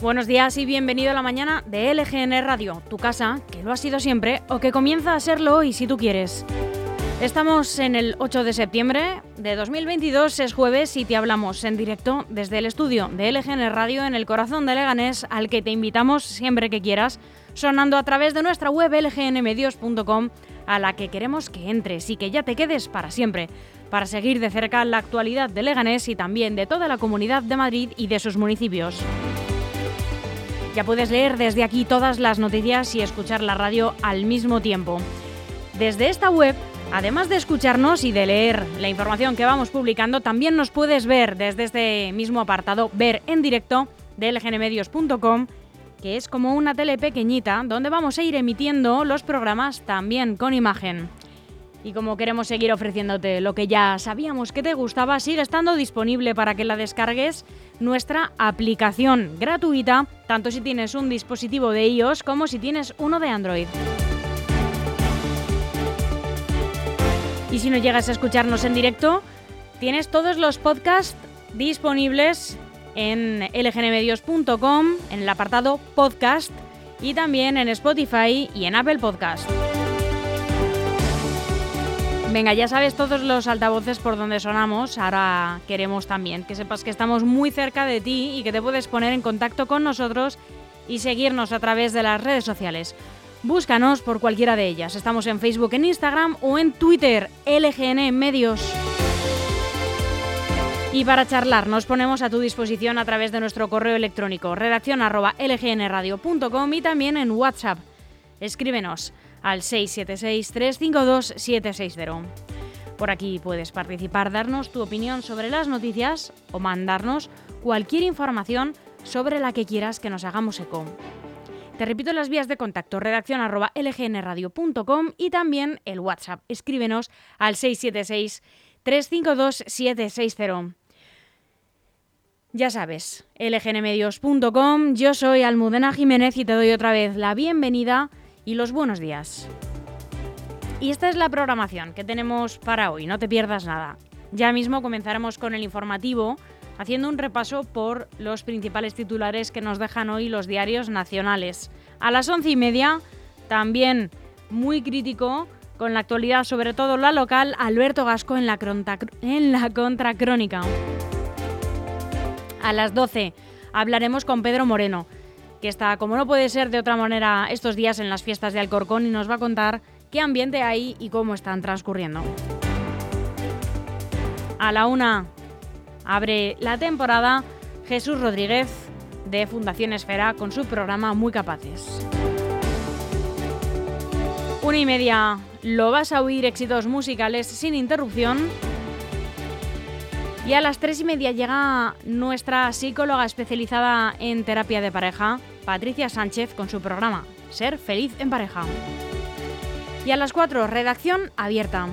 Buenos días y bienvenido a la mañana de LGN Radio, tu casa, que lo ha sido siempre o que comienza a serlo hoy si tú quieres. Estamos en el 8 de septiembre de 2022, es jueves y te hablamos en directo desde el estudio de LGN Radio en el corazón de Leganés, al que te invitamos siempre que quieras, sonando a través de nuestra web lgnmedios.com, a la que queremos que entres y que ya te quedes para siempre, para seguir de cerca la actualidad de Leganés y también de toda la comunidad de Madrid y de sus municipios. Ya puedes leer desde aquí todas las noticias y escuchar la radio al mismo tiempo. Desde esta web Además de escucharnos y de leer la información que vamos publicando, también nos puedes ver desde este mismo apartado, ver en directo de lgnmedios.com, que es como una tele pequeñita donde vamos a ir emitiendo los programas también con imagen. Y como queremos seguir ofreciéndote lo que ya sabíamos que te gustaba, sigue estando disponible para que la descargues nuestra aplicación gratuita, tanto si tienes un dispositivo de iOS como si tienes uno de Android. Y si no llegas a escucharnos en directo, tienes todos los podcasts disponibles en lgnmedios.com, en el apartado podcast y también en Spotify y en Apple Podcast. Venga, ya sabes todos los altavoces por donde sonamos. Ahora queremos también que sepas que estamos muy cerca de ti y que te puedes poner en contacto con nosotros y seguirnos a través de las redes sociales. Búscanos por cualquiera de ellas. Estamos en Facebook, en Instagram o en Twitter, LGN Medios. Y para charlar nos ponemos a tu disposición a través de nuestro correo electrónico redacción lgnradio.com y también en WhatsApp. Escríbenos al 676-352-760. Por aquí puedes participar, darnos tu opinión sobre las noticias o mandarnos cualquier información sobre la que quieras que nos hagamos eco. Te repito las vías de contacto, redacción lgnradio.com y también el WhatsApp. Escríbenos al 676-352-760. Ya sabes, lgnmedios.com, yo soy Almudena Jiménez y te doy otra vez la bienvenida y los buenos días. Y esta es la programación que tenemos para hoy, no te pierdas nada. Ya mismo comenzaremos con el informativo haciendo un repaso por los principales titulares que nos dejan hoy los diarios nacionales. A las once y media, también muy crítico con la actualidad, sobre todo la local, Alberto Gasco en la, en la contracrónica. A las 12 hablaremos con Pedro Moreno, que está, como no puede ser de otra manera, estos días en las fiestas de Alcorcón y nos va a contar qué ambiente hay y cómo están transcurriendo. A la una Abre la temporada Jesús Rodríguez de Fundación Esfera con su programa Muy Capaces. Una y media lo vas a oír éxitos musicales sin interrupción. Y a las tres y media llega nuestra psicóloga especializada en terapia de pareja, Patricia Sánchez, con su programa Ser feliz en pareja. Y a las cuatro, redacción abierta.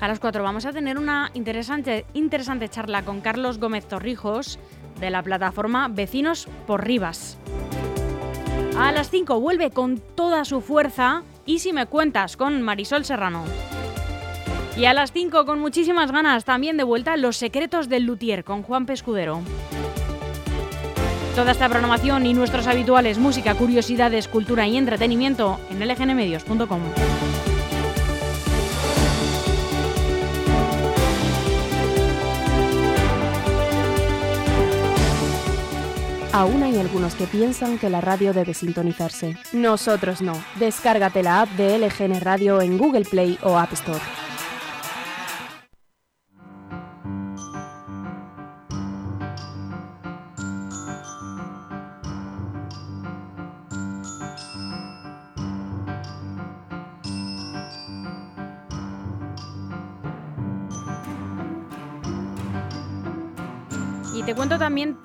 A las 4 vamos a tener una interesante, interesante charla con Carlos Gómez Torrijos de la plataforma Vecinos por Rivas. A las 5 vuelve con toda su fuerza y si me cuentas con Marisol Serrano. Y a las 5 con muchísimas ganas también de vuelta Los secretos del luthier con Juan Pescudero. Toda esta programación y nuestros habituales música, curiosidades, cultura y entretenimiento en lgnmedios.com. Aún hay algunos que piensan que la radio debe sintonizarse. Nosotros no. Descárgate la app de LGN Radio en Google Play o App Store.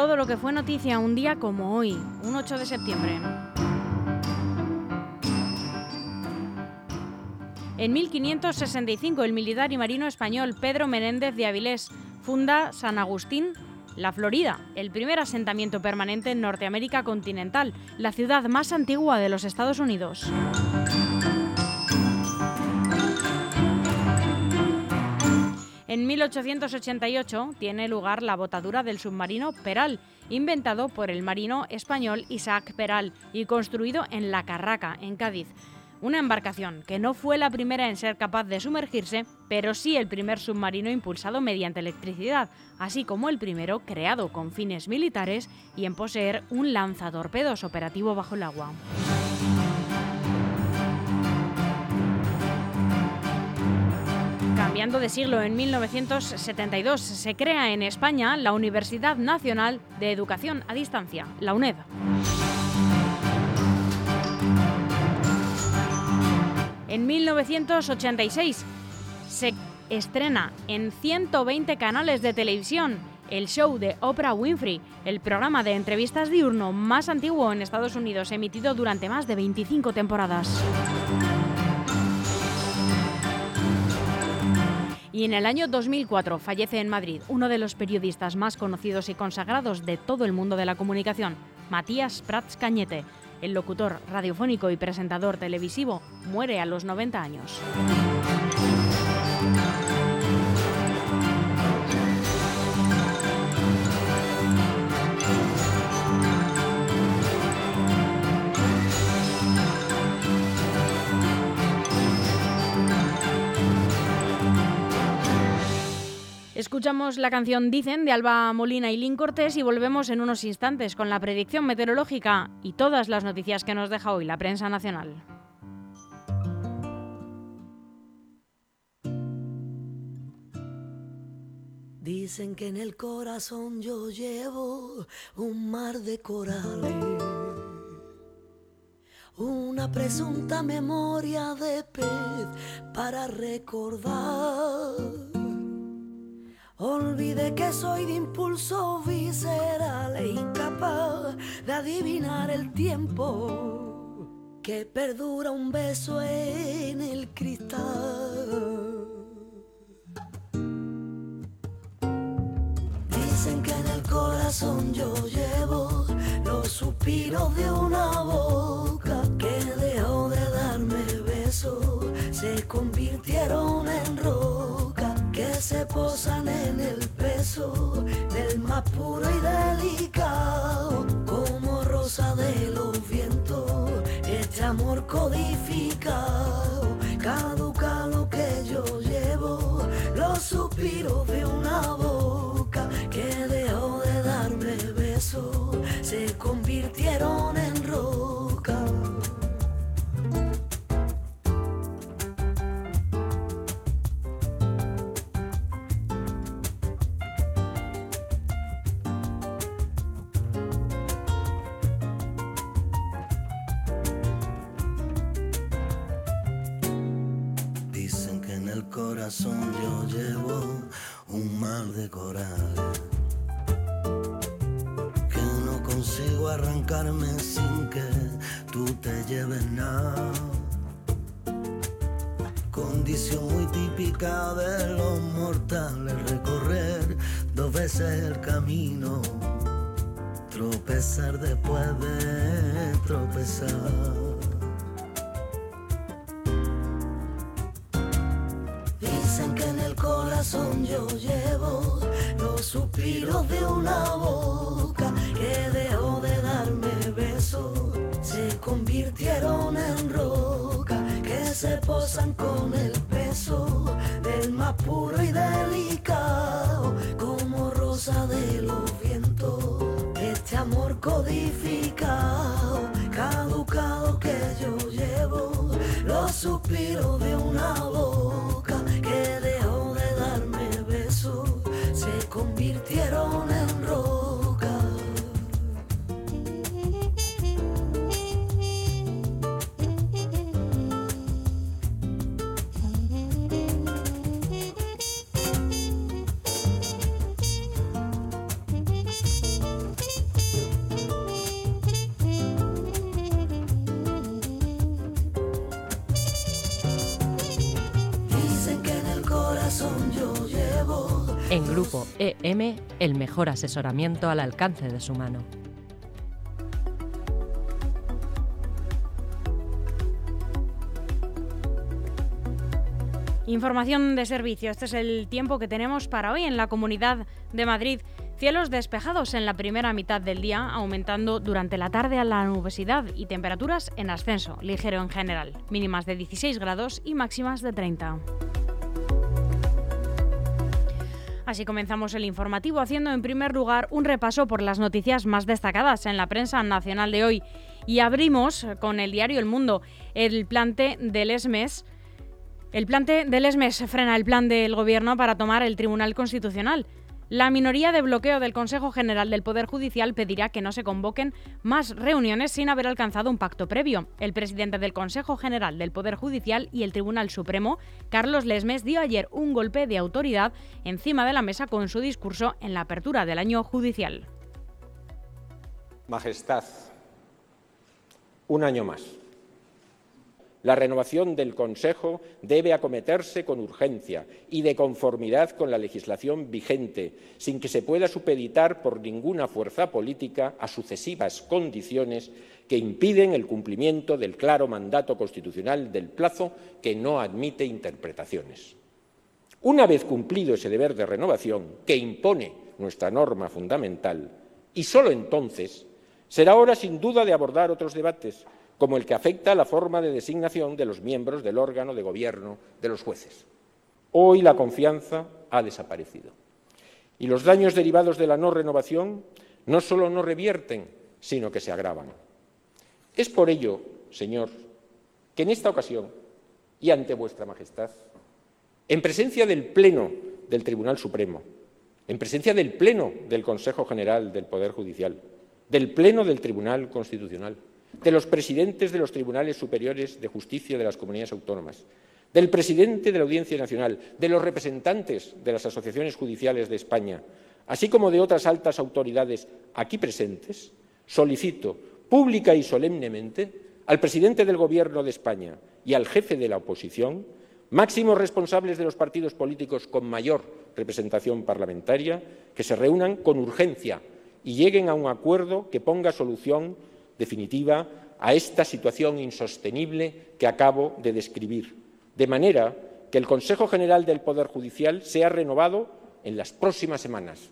Todo lo que fue noticia un día como hoy, un 8 de septiembre. En 1565, el militar y marino español Pedro Menéndez de Avilés funda San Agustín, la Florida, el primer asentamiento permanente en Norteamérica continental, la ciudad más antigua de los Estados Unidos. En 1888 tiene lugar la botadura del submarino Peral, inventado por el marino español Isaac Peral y construido en La Carraca, en Cádiz. Una embarcación que no fue la primera en ser capaz de sumergirse, pero sí el primer submarino impulsado mediante electricidad, así como el primero creado con fines militares y en poseer un lanzatorpedos operativo bajo el agua. De siglo, en 1972 se crea en España la Universidad Nacional de Educación a Distancia, la UNED. En 1986 se estrena en 120 canales de televisión el show de Oprah Winfrey, el programa de entrevistas diurno más antiguo en Estados Unidos, emitido durante más de 25 temporadas. Y en el año 2004 fallece en Madrid uno de los periodistas más conocidos y consagrados de todo el mundo de la comunicación, Matías Prats Cañete, el locutor radiofónico y presentador televisivo muere a los 90 años. Escuchamos la canción Dicen de Alba Molina y Lin Cortés y volvemos en unos instantes con la predicción meteorológica y todas las noticias que nos deja hoy la prensa nacional. Dicen que en el corazón yo llevo un mar de corales, una presunta memoria de pez para recordar Olvide que soy de impulso visceral e incapaz de adivinar el tiempo que perdura un beso en el cristal. Dicen que en el corazón yo llevo los suspiros de una boca que dejó de darme besos, se convirtieron que se posan en el peso del más puro y delicado, como rosa de los vientos, este amor codificado, caduca lo que yo llevo, los suspiros de una boca que dejó de darme besos, se convirtieron en yo llevo un mar de corales que no consigo arrancarme sin que tú te lleves nada. Condición muy típica de los mortales, recorrer dos veces el camino, tropezar después de tropezar. Yo llevo los suspiros de una boca que dejó de darme besos, se convirtieron en roca que se posan con el peso del más puro y delicado como rosa de los vientos. Este amor codificado, caducado que yo llevo, los suspiros de una boca convirtieron en roca. Grupo EM, el mejor asesoramiento al alcance de su mano. Información de servicio. Este es el tiempo que tenemos para hoy en la Comunidad de Madrid. Cielos despejados en la primera mitad del día, aumentando durante la tarde a la nubosidad y temperaturas en ascenso, ligero en general, mínimas de 16 grados y máximas de 30. Así comenzamos el informativo haciendo en primer lugar un repaso por las noticias más destacadas en la prensa nacional de hoy. Y abrimos con el diario El Mundo el plante del ESMES. El plante del ESMES frena el plan del Gobierno para tomar el Tribunal Constitucional. La minoría de bloqueo del Consejo General del Poder Judicial pedirá que no se convoquen más reuniones sin haber alcanzado un pacto previo. El presidente del Consejo General del Poder Judicial y el Tribunal Supremo, Carlos Lesmes, dio ayer un golpe de autoridad encima de la mesa con su discurso en la apertura del año judicial. Majestad, un año más la renovación del Consejo debe acometerse con urgencia y de conformidad con la legislación vigente, sin que se pueda supeditar por ninguna fuerza política a sucesivas condiciones que impiden el cumplimiento del claro mandato constitucional del plazo que no admite interpretaciones. Una vez cumplido ese deber de renovación que impone nuestra norma fundamental, y solo entonces, será hora sin duda de abordar otros debates como el que afecta a la forma de designación de los miembros del órgano de gobierno de los jueces. Hoy la confianza ha desaparecido. Y los daños derivados de la no renovación no solo no revierten, sino que se agravan. Es por ello, Señor, que en esta ocasión y ante vuestra Majestad, en presencia del Pleno del Tribunal Supremo, en presencia del Pleno del Consejo General del Poder Judicial, del Pleno del Tribunal Constitucional, de los presidentes de los tribunales superiores de justicia de las comunidades autónomas, del presidente de la Audiencia Nacional, de los representantes de las asociaciones judiciales de España, así como de otras altas autoridades aquí presentes, solicito pública y solemnemente al presidente del Gobierno de España y al jefe de la oposición, máximos responsables de los partidos políticos con mayor representación parlamentaria, que se reúnan con urgencia y lleguen a un acuerdo que ponga solución definitiva a esta situación insostenible que acabo de describir, de manera que el Consejo General del Poder Judicial sea renovado en las próximas semanas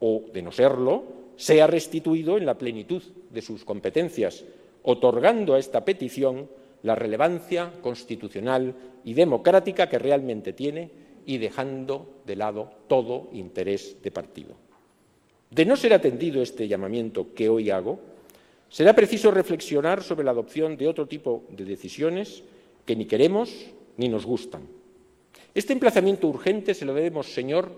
o, de no serlo, sea restituido en la plenitud de sus competencias, otorgando a esta petición la relevancia constitucional y democrática que realmente tiene y dejando de lado todo interés de partido. De no ser atendido este llamamiento que hoy hago, Será preciso reflexionar sobre la adopción de otro tipo de decisiones que ni queremos ni nos gustan. Este emplazamiento urgente se lo debemos, Señor,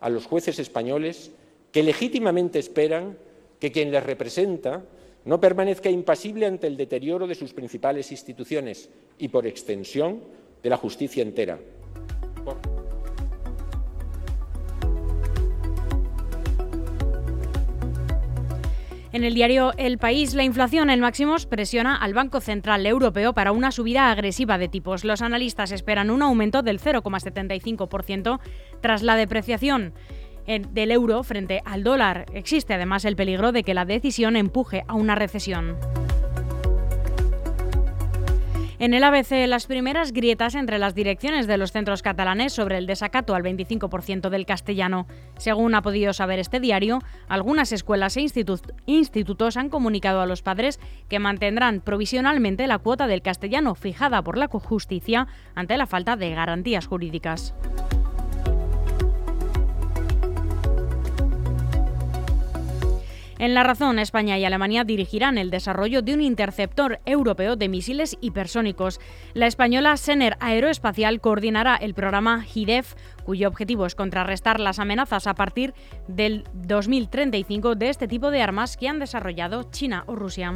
a los jueces españoles que legítimamente esperan que quien les representa no permanezca impasible ante el deterioro de sus principales instituciones y, por extensión, de la justicia entera. En el diario El País, la inflación en máximos presiona al Banco Central Europeo para una subida agresiva de tipos. Los analistas esperan un aumento del 0,75% tras la depreciación del euro frente al dólar. Existe además el peligro de que la decisión empuje a una recesión. En el ABC, las primeras grietas entre las direcciones de los centros catalanes sobre el desacato al 25% del castellano. Según ha podido saber este diario, algunas escuelas e institutos han comunicado a los padres que mantendrán provisionalmente la cuota del castellano fijada por la justicia ante la falta de garantías jurídicas. En la razón, España y Alemania dirigirán el desarrollo de un interceptor europeo de misiles hipersónicos. La española Sener Aeroespacial coordinará el programa HIDEF, cuyo objetivo es contrarrestar las amenazas a partir del 2035 de este tipo de armas que han desarrollado China o Rusia.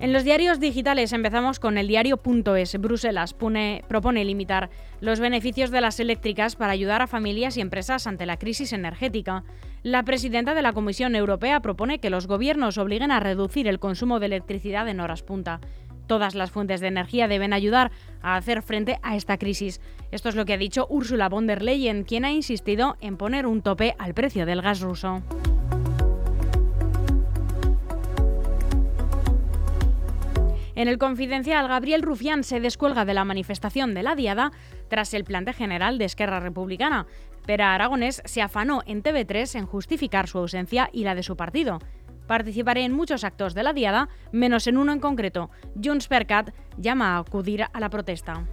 En los diarios digitales empezamos con el diario.es. Bruselas propone limitar los beneficios de las eléctricas para ayudar a familias y empresas ante la crisis energética. La presidenta de la Comisión Europea propone que los gobiernos obliguen a reducir el consumo de electricidad en horas punta. Todas las fuentes de energía deben ayudar a hacer frente a esta crisis. Esto es lo que ha dicho Ursula von der Leyen, quien ha insistido en poner un tope al precio del gas ruso. En el confidencial, Gabriel Rufián se descuelga de la manifestación de la Diada tras el plante general de Esquerra Republicana. Pero Aragonés se afanó en TV3 en justificar su ausencia y la de su partido. Participaré en muchos actos de la Diada, menos en uno en concreto. Junts per Cat llama a acudir a la protesta.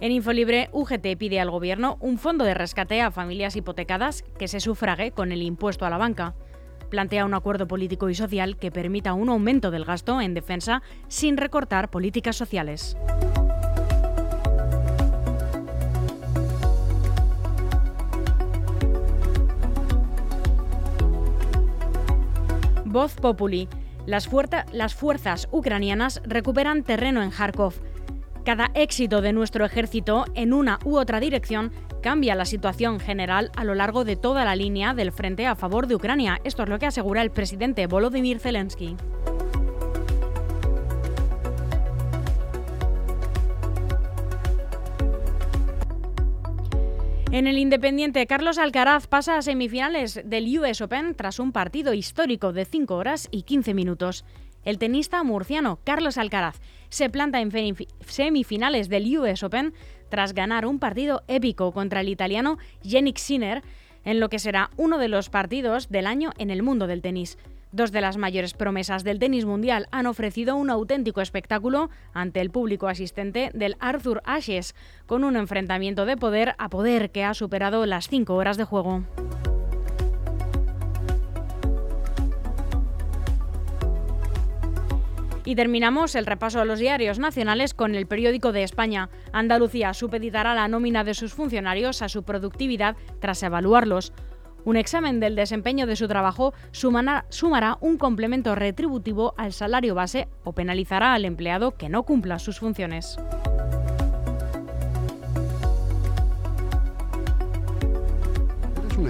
En Infolibre, UGT pide al Gobierno un fondo de rescate a familias hipotecadas que se sufrague con el impuesto a la banca plantea un acuerdo político y social que permita un aumento del gasto en defensa sin recortar políticas sociales. Voz Populi. Las, las, fuerzas ucranianas recuperan terreno en Kharkov. Cada éxito de nuestro ejército en una u otra dirección cambia la situación general a lo largo de toda la línea del frente a favor de Ucrania. Esto es lo que asegura el presidente Volodymyr Zelensky. En el Independiente, Carlos Alcaraz pasa a semifinales del US Open tras un partido histórico de 5 horas y 15 minutos. El tenista murciano Carlos Alcaraz se planta en semifinales del US Open tras ganar un partido épico contra el italiano Yannick Sinner en lo que será uno de los partidos del año en el mundo del tenis. Dos de las mayores promesas del tenis mundial han ofrecido un auténtico espectáculo ante el público asistente del Arthur Ashes, con un enfrentamiento de poder a poder que ha superado las cinco horas de juego. Y terminamos el repaso a los diarios nacionales con el periódico de España. Andalucía supeditará la nómina de sus funcionarios a su productividad tras evaluarlos. Un examen del desempeño de su trabajo sumará un complemento retributivo al salario base o penalizará al empleado que no cumpla sus funciones.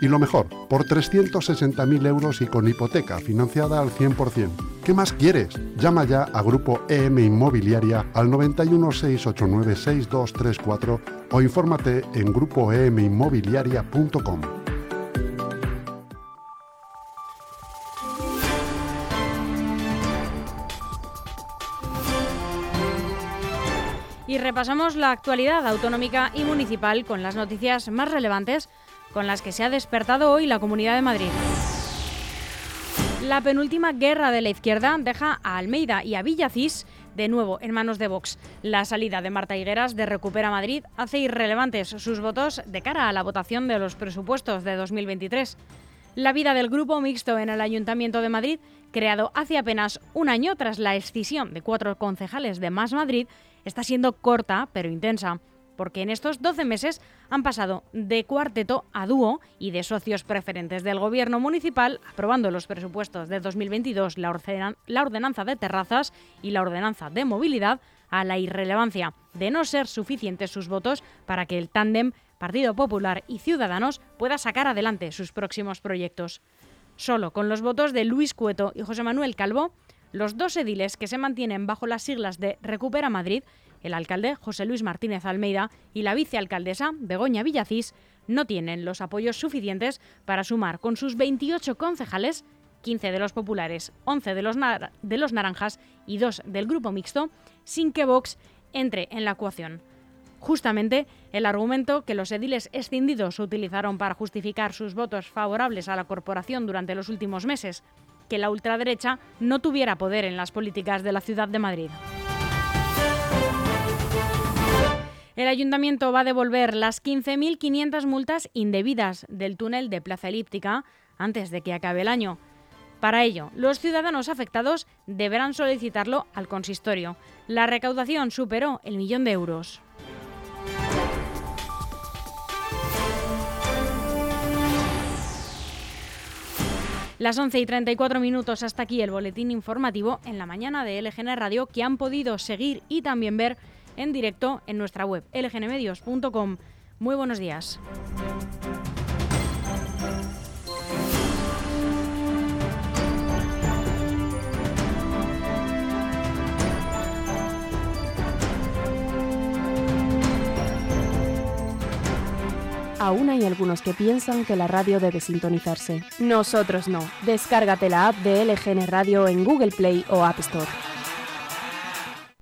Y lo mejor, por 360.000 euros y con hipoteca financiada al 100%. ¿Qué más quieres? Llama ya a Grupo EM Inmobiliaria al 91 689 6234 o infórmate en grupoeminmobiliaria.com. Y repasamos la actualidad autonómica y municipal con las noticias más relevantes con las que se ha despertado hoy la Comunidad de Madrid. La penúltima guerra de la izquierda deja a Almeida y a Villacís de nuevo en manos de Vox. La salida de Marta Higueras de Recupera Madrid hace irrelevantes sus votos de cara a la votación de los presupuestos de 2023. La vida del grupo mixto en el Ayuntamiento de Madrid, creado hace apenas un año tras la escisión de cuatro concejales de Más Madrid, está siendo corta pero intensa porque en estos 12 meses han pasado de cuarteto a dúo y de socios preferentes del gobierno municipal, aprobando los presupuestos de 2022, la, ordenanza de terrazas y la ordenanza de movilidad, a la irrelevancia de no ser suficientes sus votos para que el tándem Partido Popular y Ciudadanos pueda sacar adelante sus próximos proyectos. Solo con los votos de Luis Cueto y José Manuel Calvo, los dos ediles que se mantienen bajo las siglas de Recupera Madrid el alcalde José Luis Martínez Almeida y la vicealcaldesa Begoña Villacís no tienen los apoyos suficientes para sumar con sus 28 concejales, 15 de los populares, 11 de los, de los naranjas y 2 del grupo mixto, sin que Vox entre en la ecuación. Justamente el argumento que los ediles escindidos utilizaron para justificar sus votos favorables a la corporación durante los últimos meses, que la ultraderecha no tuviera poder en las políticas de la ciudad de Madrid. El ayuntamiento va a devolver las 15.500 multas indebidas del túnel de Plaza Elíptica antes de que acabe el año. Para ello, los ciudadanos afectados deberán solicitarlo al consistorio. La recaudación superó el millón de euros. Las 11 y 34 minutos hasta aquí el boletín informativo en la mañana de LGN Radio que han podido seguir y también ver en directo en nuestra web lgnmedios.com. Muy buenos días. Aún hay algunos que piensan que la radio debe sintonizarse. Nosotros no. Descárgate la app de LGN Radio en Google Play o App Store.